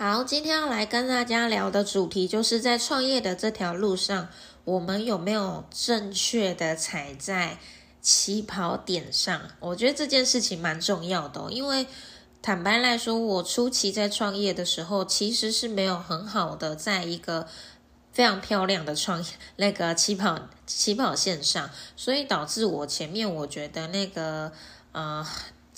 好，今天要来跟大家聊的主题，就是在创业的这条路上，我们有没有正确的踩在起跑点上？我觉得这件事情蛮重要的，因为坦白来说，我初期在创业的时候，其实是没有很好的在一个非常漂亮的创业那个起跑起跑线上，所以导致我前面我觉得那个呃。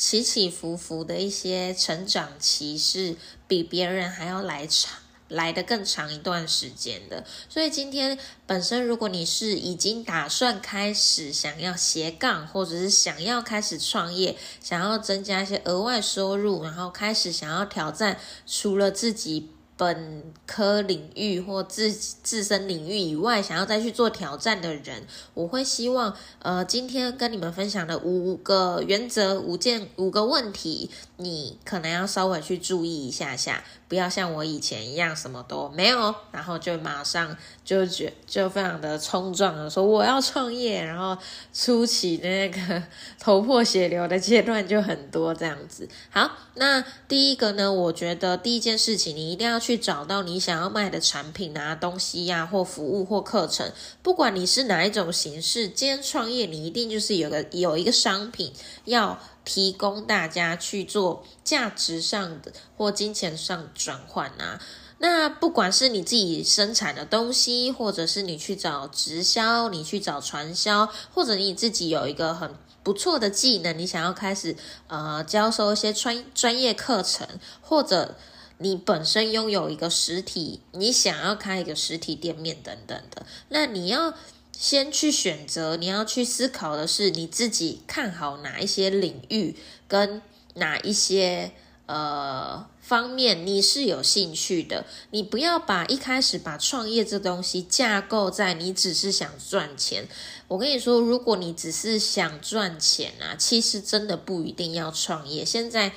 起起伏伏的一些成长期是比别人还要来长，来的更长一段时间的。所以今天本身，如果你是已经打算开始想要斜杠，或者是想要开始创业，想要增加一些额外收入，然后开始想要挑战除了自己。本科领域或自自身领域以外，想要再去做挑战的人，我会希望，呃，今天跟你们分享的五个原则、五件、五个问题，你可能要稍微去注意一下下。不要像我以前一样什么都没有，然后就马上就觉就非常的冲撞的说我要创业，然后初期那个头破血流的阶段就很多这样子。好，那第一个呢，我觉得第一件事情，你一定要去找到你想要卖的产品啊、东西呀，或服务或课程，不管你是哪一种形式，今天创业你一定就是有个有一个商品要。提供大家去做价值上的或金钱上转换啊，那不管是你自己生产的东西，或者是你去找直销，你去找传销，或者你自己有一个很不错的技能，你想要开始呃教授一些专专业课程，或者你本身拥有一个实体，你想要开一个实体店面等等的，那你要。先去选择，你要去思考的是你自己看好哪一些领域跟哪一些呃方面你是有兴趣的。你不要把一开始把创业这东西架构在你只是想赚钱。我跟你说，如果你只是想赚钱啊，其实真的不一定要创业。现在。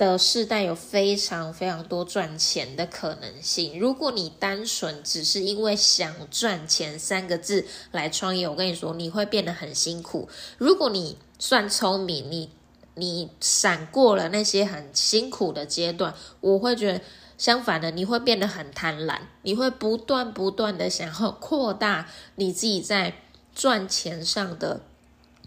的世代有非常非常多赚钱的可能性。如果你单纯只是因为想赚钱三个字来创业，我跟你说，你会变得很辛苦。如果你算聪明，你你闪过了那些很辛苦的阶段，我会觉得相反的，你会变得很贪婪，你会不断不断的想要扩大你自己在赚钱上的。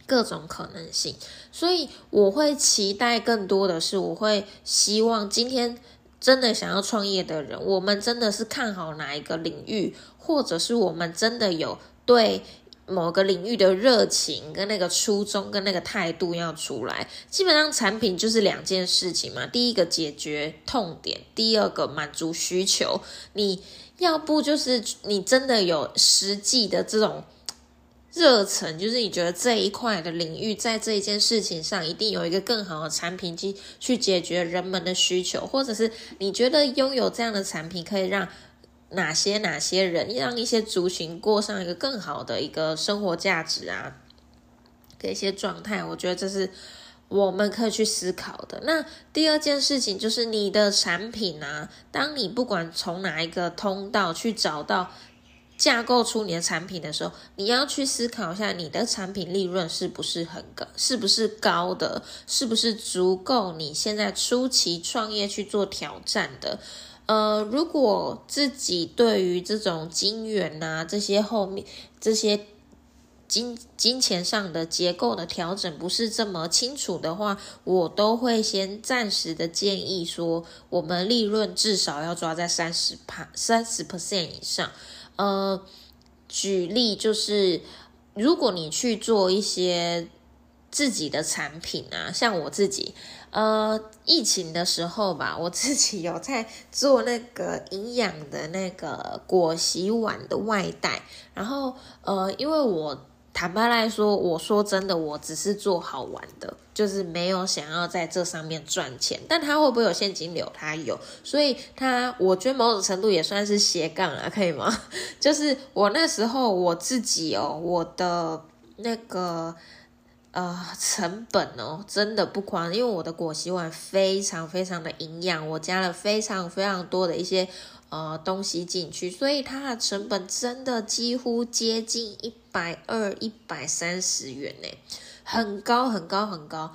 各种可能性，所以我会期待更多的是，我会希望今天真的想要创业的人，我们真的是看好哪一个领域，或者是我们真的有对某个领域的热情跟那个初衷跟那个态度要出来。基本上产品就是两件事情嘛，第一个解决痛点，第二个满足需求。你要不就是你真的有实际的这种。热忱就是你觉得这一块的领域，在这一件事情上，一定有一个更好的产品去去解决人们的需求，或者是你觉得拥有这样的产品可以让哪些哪些人，让一些族群过上一个更好的一个生活价值啊，的一些状态，我觉得这是我们可以去思考的。那第二件事情就是你的产品啊，当你不管从哪一个通道去找到。架构出你的产品的时候，你要去思考一下，你的产品利润是不是很高，是不是高的，是不是足够你现在初期创业去做挑战的。呃，如果自己对于这种金元呐这些后面这些金金钱上的结构的调整不是这么清楚的话，我都会先暂时的建议说，我们利润至少要抓在三十帕三十 percent 以上。呃，举例就是，如果你去做一些自己的产品啊，像我自己，呃，疫情的时候吧，我自己有在做那个营养的那个果洗碗的外带，然后呃，因为我坦白来说，我说真的，我只是做好玩的，就是没有想要在这上面赚钱。但他会不会有现金流？他有，所以他我觉得某种程度也算是斜杠啊，可以吗？就是我那时候我自己哦，我的那个呃成本哦，真的不夸张，因为我的果昔碗非常非常的营养，我加了非常非常多的一些。呃，东西进去，所以它的成本真的几乎接近一百二、一百三十元呢，很高很高很高。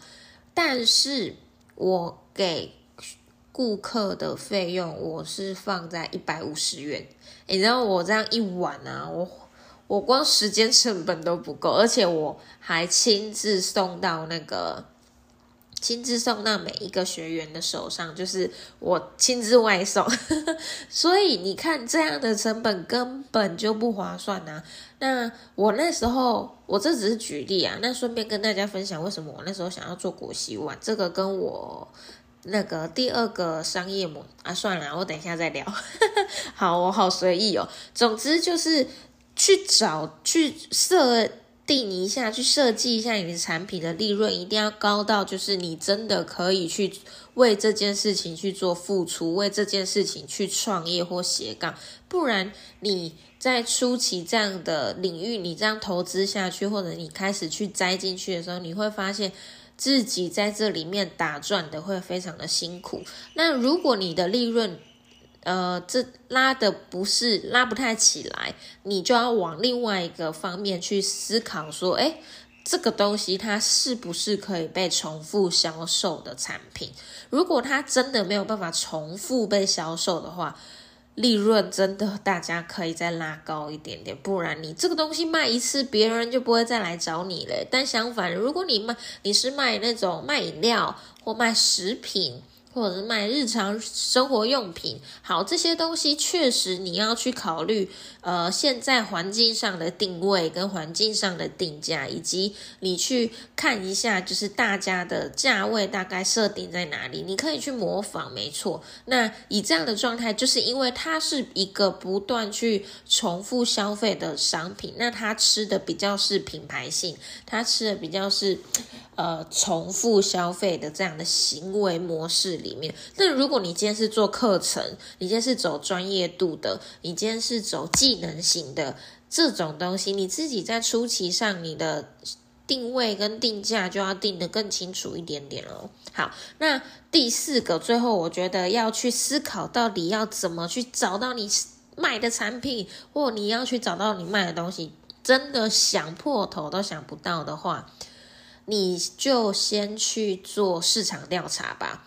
但是我给顾客的费用，我是放在一百五十元。你知道我这样一晚啊，我我光时间成本都不够，而且我还亲自送到那个。亲自送到每一个学员的手上，就是我亲自外送，所以你看这样的成本根本就不划算呐。那我那时候，我这只是举例啊。那顺便跟大家分享，为什么我那时候想要做果昔碗，这个跟我那个第二个商业模啊，算了，我等一下再聊。好，我好随意哦。总之就是去找去设。定一下，去设计一下你的产品的利润一定要高到，就是你真的可以去为这件事情去做付出，为这件事情去创业或斜杠。不然你在初期这样的领域，你这样投资下去，或者你开始去栽进去的时候，你会发现自己在这里面打转的会非常的辛苦。那如果你的利润，呃，这拉的不是拉不太起来，你就要往另外一个方面去思考，说，哎，这个东西它是不是可以被重复销售的产品？如果它真的没有办法重复被销售的话，利润真的大家可以再拉高一点点，不然你这个东西卖一次，别人就不会再来找你了。但相反，如果你卖你是卖那种卖饮料或卖食品。或者是卖日常生活用品，好，这些东西确实你要去考虑，呃，现在环境上的定位跟环境上的定价，以及你去看一下，就是大家的价位大概设定在哪里，你可以去模仿，没错。那以这样的状态，就是因为它是一个不断去重复消费的商品，那它吃的比较是品牌性，它吃的比较是。呃，重复消费的这样的行为模式里里面，那如果你今天是做课程，你今天是走专业度的，你今天是走技能型的这种东西，你自己在初期上，你的定位跟定价就要定得更清楚一点点哦。好，那第四个，最后我觉得要去思考，到底要怎么去找到你卖的产品，或你要去找到你卖的东西，真的想破头都想不到的话。你就先去做市场调查吧。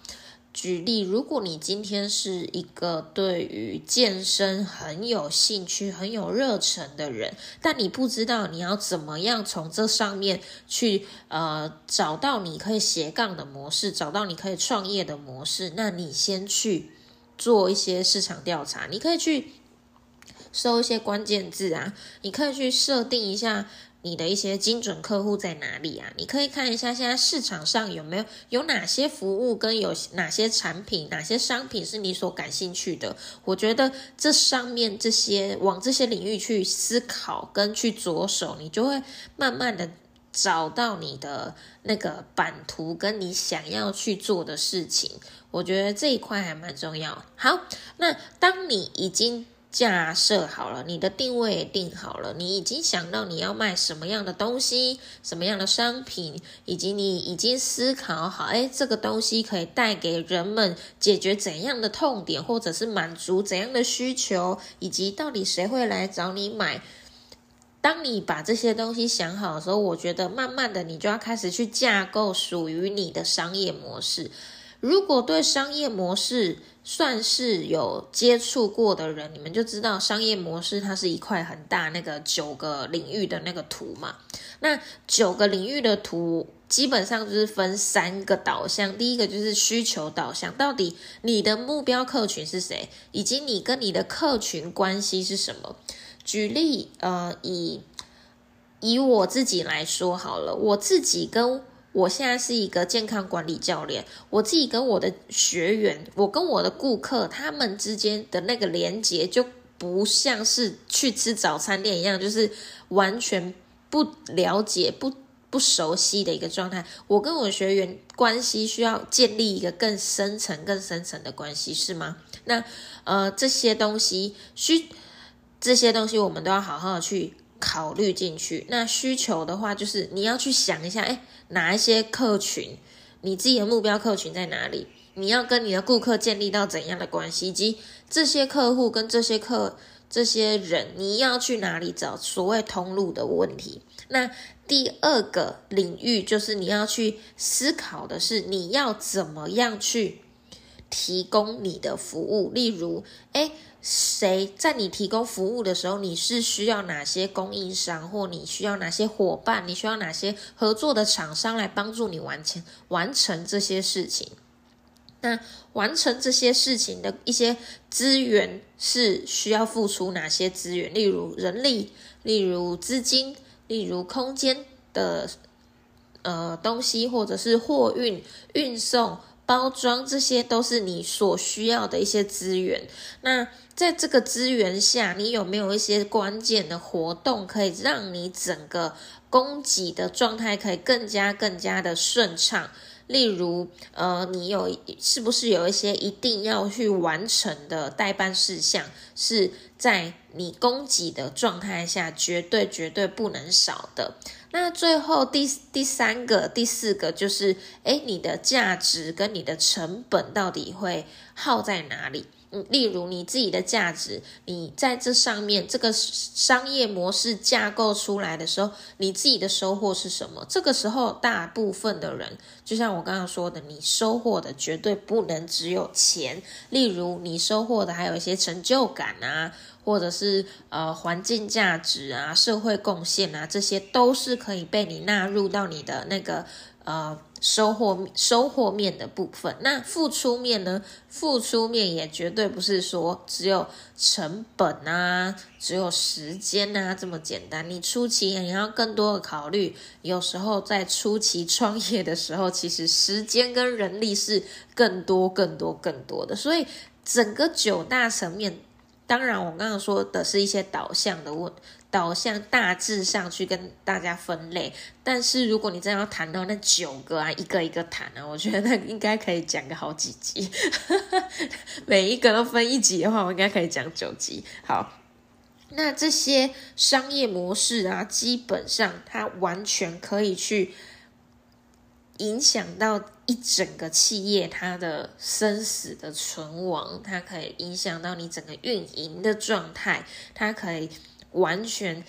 举例，如果你今天是一个对于健身很有兴趣、很有热忱的人，但你不知道你要怎么样从这上面去呃找到你可以斜杠的模式，找到你可以创业的模式，那你先去做一些市场调查。你可以去搜一些关键字啊，你可以去设定一下。你的一些精准客户在哪里啊？你可以看一下现在市场上有没有有哪些服务跟有哪些产品、哪些商品是你所感兴趣的。我觉得这上面这些往这些领域去思考跟去着手，你就会慢慢的找到你的那个版图跟你想要去做的事情。我觉得这一块还蛮重要。好，那当你已经。架设好了，你的定位也定好了，你已经想到你要卖什么样的东西、什么样的商品，以及你已经思考好，哎，这个东西可以带给人们解决怎样的痛点，或者是满足怎样的需求，以及到底谁会来找你买。当你把这些东西想好的时候，我觉得慢慢的你就要开始去架构属于你的商业模式。如果对商业模式算是有接触过的人，你们就知道商业模式它是一块很大那个九个领域的那个图嘛。那九个领域的图基本上就是分三个导向，第一个就是需求导向，到底你的目标客群是谁，以及你跟你的客群关系是什么。举例，呃，以以我自己来说好了，我自己跟。我现在是一个健康管理教练，我自己跟我的学员，我跟我的顾客，他们之间的那个连接就不像是去吃早餐店一样，就是完全不了解、不不熟悉的一个状态。我跟我学员关系需要建立一个更深层、更深层的关系，是吗？那呃，这些东西需这些东西，我们都要好好的去考虑进去。那需求的话，就是你要去想一下，哎，哪一些客群，你自己的目标客群在哪里？你要跟你的顾客建立到怎样的关系，以及这些客户跟这些客这些人，你要去哪里找所谓通路的问题？那第二个领域就是你要去思考的是，你要怎么样去提供你的服务？例如，诶，谁在你提供服务的时候，你是需要哪些供应商，或你需要哪些伙伴，你需要哪些合作的厂商来帮助你完成完成这些事情？那完成这些事情的一些资源是需要付出哪些资源？例如人力，例如资金，例如空间的呃东西，或者是货运、运送、包装，这些都是你所需要的一些资源。那在这个资源下，你有没有一些关键的活动，可以让你整个供给的状态可以更加更加的顺畅？例如，呃，你有是不是有一些一定要去完成的代办事项，是在你供给的状态下绝对绝对不能少的？那最后第第三个、第四个就是，哎，你的价值跟你的成本到底会耗在哪里？嗯，例如你自己的价值，你在这上面这个商业模式架构出来的时候，你自己的收获是什么？这个时候，大部分的人，就像我刚刚说的，你收获的绝对不能只有钱。例如，你收获的还有一些成就感啊，或者是呃环境价值啊、社会贡献啊，这些都是可以被你纳入到你的那个。呃，收获收获面的部分，那付出面呢？付出面也绝对不是说只有成本啊，只有时间啊这么简单。你初期你要更多的考虑，有时候在初期创业的时候，其实时间跟人力是更多、更多、更多的。所以整个九大层面，当然我刚刚说的是一些导向的问。导向大致上去跟大家分类，但是如果你真要谈到那九个啊，一个一个谈啊，我觉得那应该可以讲个好几集，每一个都分一集的话，我应该可以讲九集。好，那这些商业模式啊，基本上它完全可以去影响到一整个企业它的生死的存亡，它可以影响到你整个运营的状态，它可以。完全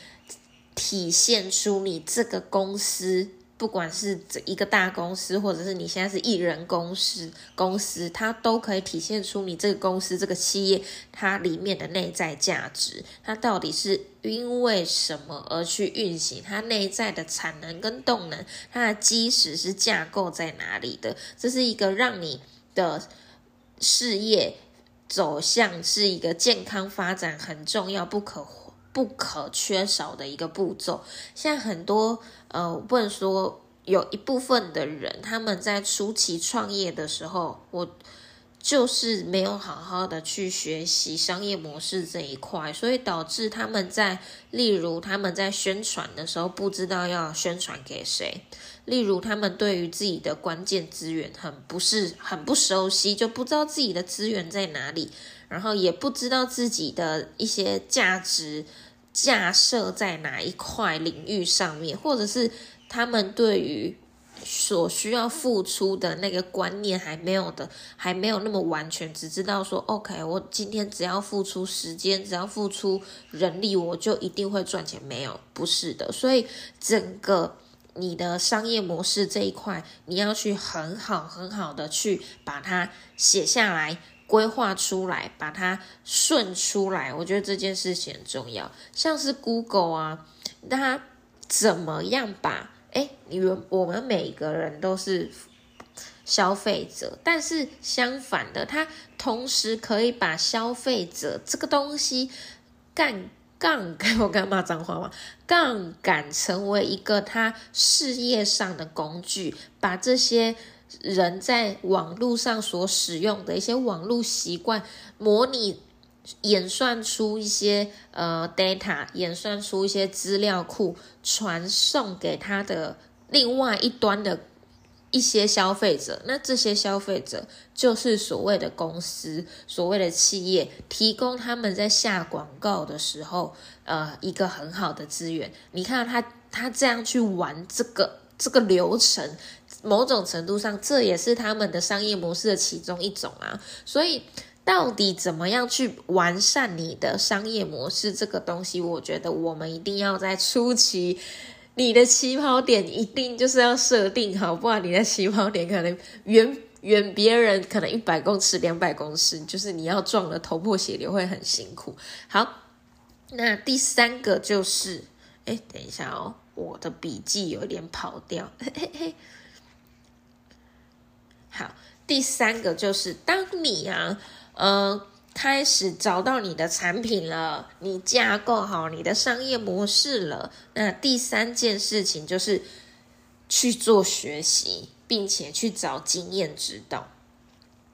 体现出你这个公司，不管是一个大公司，或者是你现在是艺人公司，公司它都可以体现出你这个公司这个企业它里面的内在价值，它到底是因为什么而去运行，它内在的产能跟动能，它的基石是架构在哪里的？这是一个让你的事业走向是一个健康发展很重要不可。不可缺少的一个步骤。现在很多呃，不能说有一部分的人，他们在初期创业的时候，我就是没有好好的去学习商业模式这一块，所以导致他们在，例如他们在宣传的时候，不知道要宣传给谁；例如他们对于自己的关键资源很不是很不熟悉，就不知道自己的资源在哪里。然后也不知道自己的一些价值架设在哪一块领域上面，或者是他们对于所需要付出的那个观念还没有的，还没有那么完全，只知道说，OK，我今天只要付出时间，只要付出人力，我就一定会赚钱。没有，不是的。所以整个你的商业模式这一块，你要去很好很好的去把它写下来。规划出来，把它顺出来，我觉得这件事情很重要。像是 Google 啊，它怎么样把？哎，你们我们每个人都是消费者，但是相反的，它同时可以把消费者这个东西干杠杆，我干嘛脏话吗？杠杆成为一个他事业上的工具，把这些。人在网络上所使用的一些网络习惯，模拟演算出一些呃 data，演算出一些资料库，传送给他的另外一端的一些消费者。那这些消费者就是所谓的公司、所谓的企业，提供他们在下广告的时候，呃，一个很好的资源。你看他他这样去玩这个这个流程，某种程度上，这也是他们的商业模式的其中一种啊。所以。到底怎么样去完善你的商业模式？这个东西，我觉得我们一定要在初期，你的起跑点一定就是要设定好，不然你的起跑点可能远 远别人可能一百公尺、两百公尺，就是你要撞的头破血流，会很辛苦。好，那第三个就是，哎，等一下哦，我的笔记有点跑掉。嘿嘿嘿。好，第三个就是，当你啊。嗯，开始找到你的产品了，你架构好你的商业模式了。那第三件事情就是去做学习，并且去找经验指导。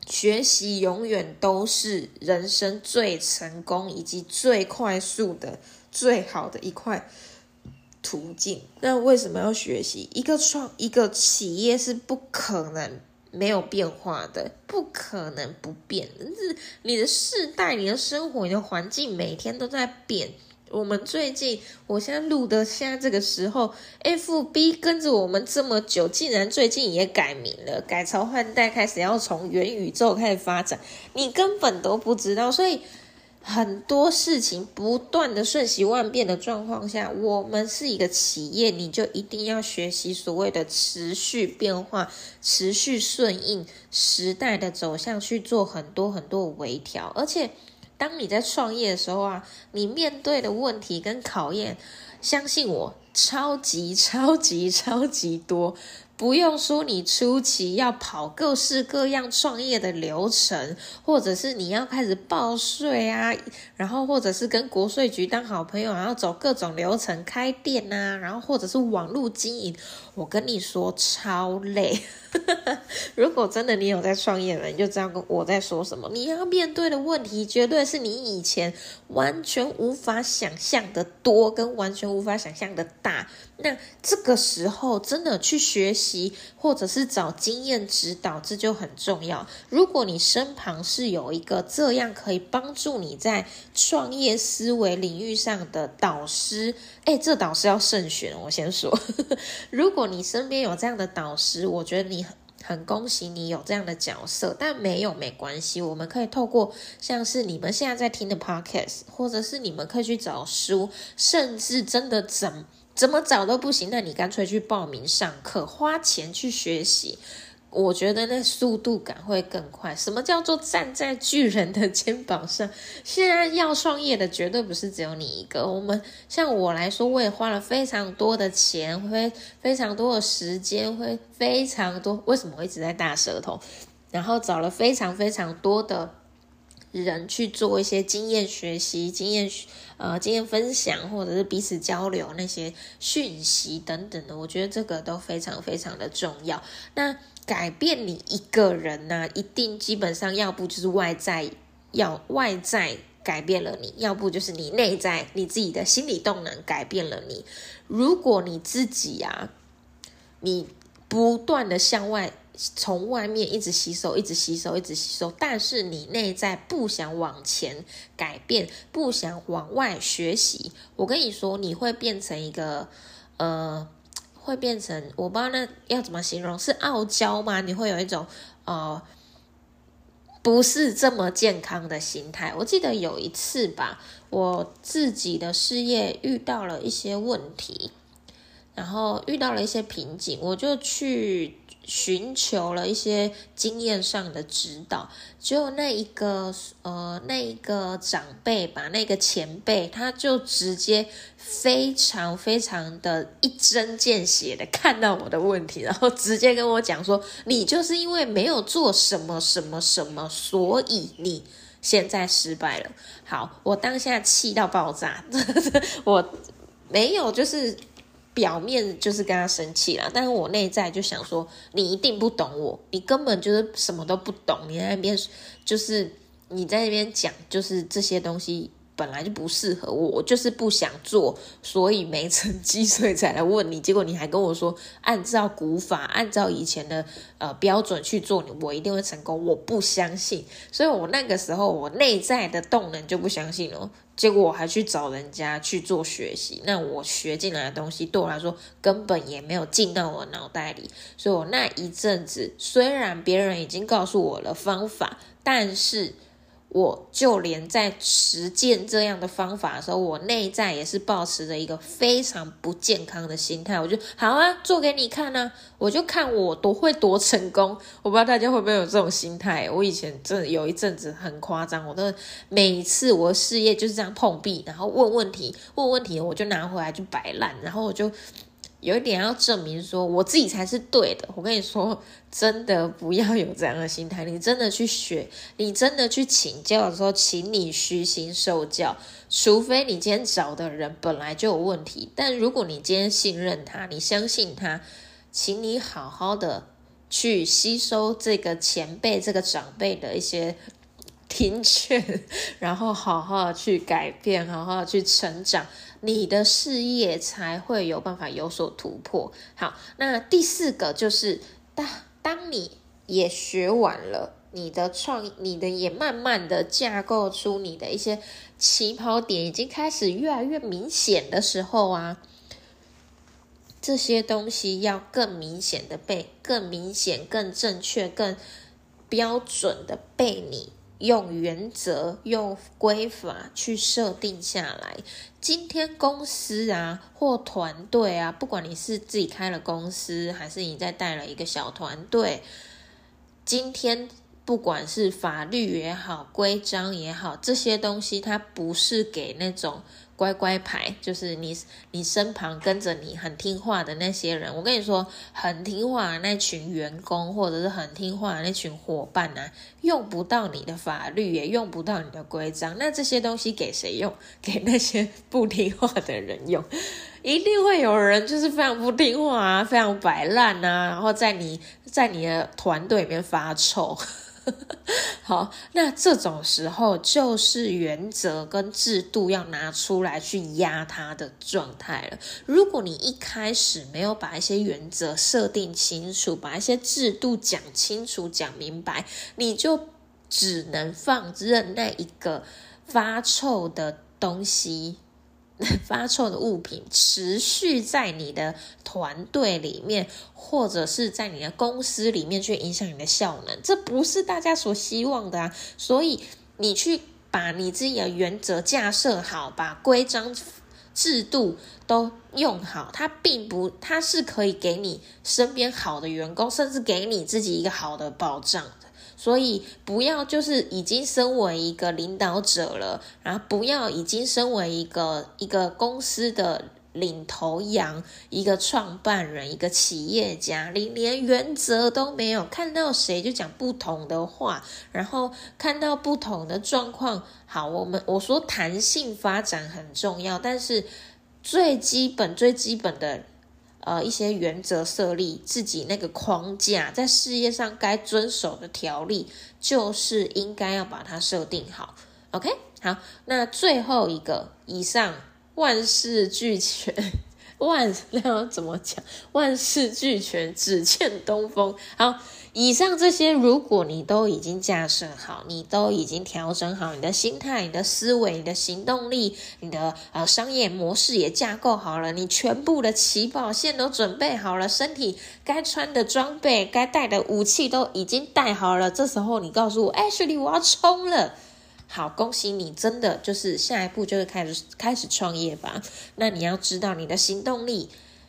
学习永远都是人生最成功以及最快速的、最好的一块途径。那为什么要学习？一个创一个企业是不可能。没有变化的，不可能不变。是你的世代、你的生活、你的环境，每天都在变。我们最近，我现在录的现在这个时候，FB 跟着我们这么久，竟然最近也改名了，改朝换代，开始要从元宇宙开始发展，你根本都不知道，所以。很多事情不断的瞬息万变的状况下，我们是一个企业，你就一定要学习所谓的持续变化、持续顺应时代的走向去做很多很多微调。而且，当你在创业的时候啊，你面对的问题跟考验，相信我，超级超级超级多。不用说，你初期要跑各式各样创业的流程，或者是你要开始报税啊，然后或者是跟国税局当好朋友，然后走各种流程开店啊，然后或者是网络经营，我跟你说超累。如果真的你有在创业了，你就知道我在说什么。你要面对的问题，绝对是你以前完全无法想象的多，跟完全无法想象的大。那这个时候，真的去学习，或者是找经验指导，这就很重要。如果你身旁是有一个这样可以帮助你在创业思维领域上的导师，哎，这导师要慎选。我先说，如果你身边有这样的导师，我觉得你很恭喜你有这样的角色。但没有没关系，我们可以透过像是你们现在在听的 podcast，或者是你们可以去找书，甚至真的怎。怎么找都不行，那你干脆去报名上课，花钱去学习，我觉得那速度感会更快。什么叫做站在巨人的肩膀上？现在要创业的绝对不是只有你一个。我们像我来说，我也花了非常多的钱，会非常多的时间，会非常多。为什么我一直在大舌头？然后找了非常非常多的。人去做一些经验学习、经验呃经验分享，或者是彼此交流那些讯息等等的，我觉得这个都非常非常的重要。那改变你一个人呢，一定基本上要不就是外在要外在改变了你，要不就是你内在你自己的心理动能改变了你。如果你自己啊，你不断的向外。从外面一直吸收，一直吸收，一直吸收，但是你内在不想往前改变，不想往外学习，我跟你说，你会变成一个，呃，会变成我不知道那要怎么形容，是傲娇吗？你会有一种呃，不是这么健康的心态。我记得有一次吧，我自己的事业遇到了一些问题，然后遇到了一些瓶颈，我就去。寻求了一些经验上的指导，就那一个呃，那一个长辈吧，那个前辈，他就直接非常非常的一针见血的看到我的问题，然后直接跟我讲说：“你就是因为没有做什么什么什么，所以你现在失败了。”好，我当下气到爆炸，我没有就是。表面就是跟他生气了，但是我内在就想说，你一定不懂我，你根本就是什么都不懂，你在那边就是你在那边讲，就是这些东西。本来就不适合我，我就是不想做，所以没成绩，所以才来问你。结果你还跟我说，按照古法，按照以前的呃标准去做，你我一定会成功。我不相信，所以我那个时候我内在的动能就不相信了。结果我还去找人家去做学习，那我学进来的东西对我来说根本也没有进到我脑袋里。所以我那一阵子虽然别人已经告诉我了方法，但是。我就连在实践这样的方法的时候，我内在也是保持着一个非常不健康的心态。我就好啊，做给你看呢，我就看我多会多成功。我不知道大家会不会有这种心态。我以前真的有一阵子很夸张，我的每一次我的事业就是这样碰壁，然后问问题，问问题，我就拿回来就摆烂，然后我就。有一点要证明说我自己才是对的，我跟你说，真的不要有这样的心态。你真的去学，你真的去请教的时候，请你虚心受教。除非你今天找的人本来就有问题，但如果你今天信任他，你相信他，请你好好的去吸收这个前辈、这个长辈的一些听劝，然后好好去改变，好好去成长。你的事业才会有办法有所突破。好，那第四个就是当当你也学完了，你的创，你的也慢慢的架构出你的一些起跑点，已经开始越来越明显的时候啊，这些东西要更明显的被更明显、更正确、更标准的被你。用原则、用规法去设定下来。今天公司啊，或团队啊，不管你是自己开了公司，还是你在带了一个小团队，今天不管是法律也好、规章也好，这些东西它不是给那种。乖乖牌就是你，你身旁跟着你很听话的那些人。我跟你说，很听话的那群员工，或者是很听话的那群伙伴呢，用不到你的法律，也用不到你的规章。那这些东西给谁用？给那些不听话的人用。一定会有人就是非常不听话啊，非常摆烂啊，然后在你在你的团队里面发臭。好，那这种时候就是原则跟制度要拿出来去压他的状态了。如果你一开始没有把一些原则设定清楚，把一些制度讲清楚、讲明白，你就只能放任那一个发臭的东西。发臭的物品持续在你的团队里面，或者是在你的公司里面去影响你的效能，这不是大家所希望的啊！所以你去把你自己的原则架设好，把规章制度都用好，它并不，它是可以给你身边好的员工，甚至给你自己一个好的保障。所以不要就是已经身为一个领导者了，然后不要已经身为一个一个公司的领头羊、一个创办人、一个企业家，你连原则都没有，看到谁就讲不同的话，然后看到不同的状况。好，我们我说弹性发展很重要，但是最基本最基本的。呃，一些原则设立自己那个框架，在事业上该遵守的条例，就是应该要把它设定好。OK，好，那最后一个，以上万事俱全，万 那要怎么讲？万事俱全，只欠东风。好。以上这些，如果你都已经架设好，你都已经调整好你的心态、你的思维、你的行动力、你的呃商业模式也架构好了，你全部的起跑线都准备好了，身体该穿的装备、该带的武器都已经带好了。这时候你告诉我，哎，雪莉，我要冲了。好，恭喜你，真的就是下一步就是开始开始创业吧。那你要知道你的行动力。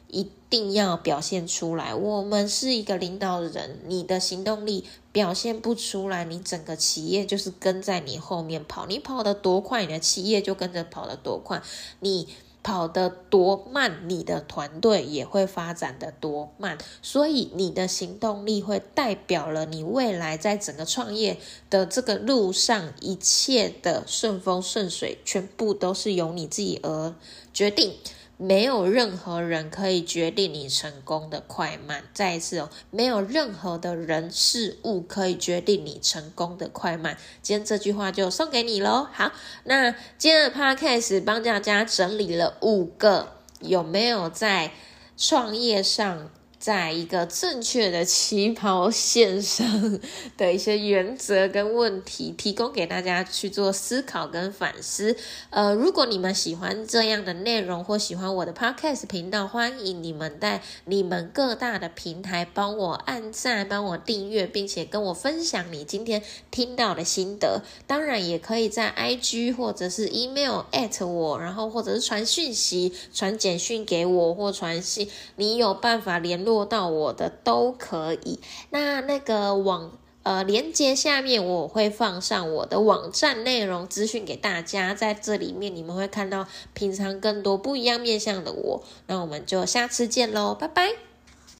一定要表现出来。我们是一个领导人，你的行动力表现不出来，你整个企业就是跟在你后面跑。你跑得多快，你的企业就跟着跑得多快；你跑得多慢，你的团队也会发展的多慢。所以，你的行动力会代表了你未来在整个创业的这个路上，一切的顺风顺水，全部都是由你自己而决定。没有任何人可以决定你成功的快慢。再一次哦，没有任何的人事物可以决定你成功的快慢。今天这句话就送给你喽。好，那今天的 podcast 帮大家整理了五个有没有在创业上。在一个正确的起跑线上的一些原则跟问题，提供给大家去做思考跟反思。呃，如果你们喜欢这样的内容，或喜欢我的 podcast 频道，欢迎你们在你们各大的平台帮我按赞、帮我订阅，并且跟我分享你今天听到的心得。当然，也可以在 IG 或者是 email at 我，然后或者是传讯息、传简讯给我，或传信，你有办法联络。做到我的都可以。那那个网呃连接下面我会放上我的网站内容资讯给大家，在这里面你们会看到平常更多不一样面向的我。那我们就下次见喽，拜拜。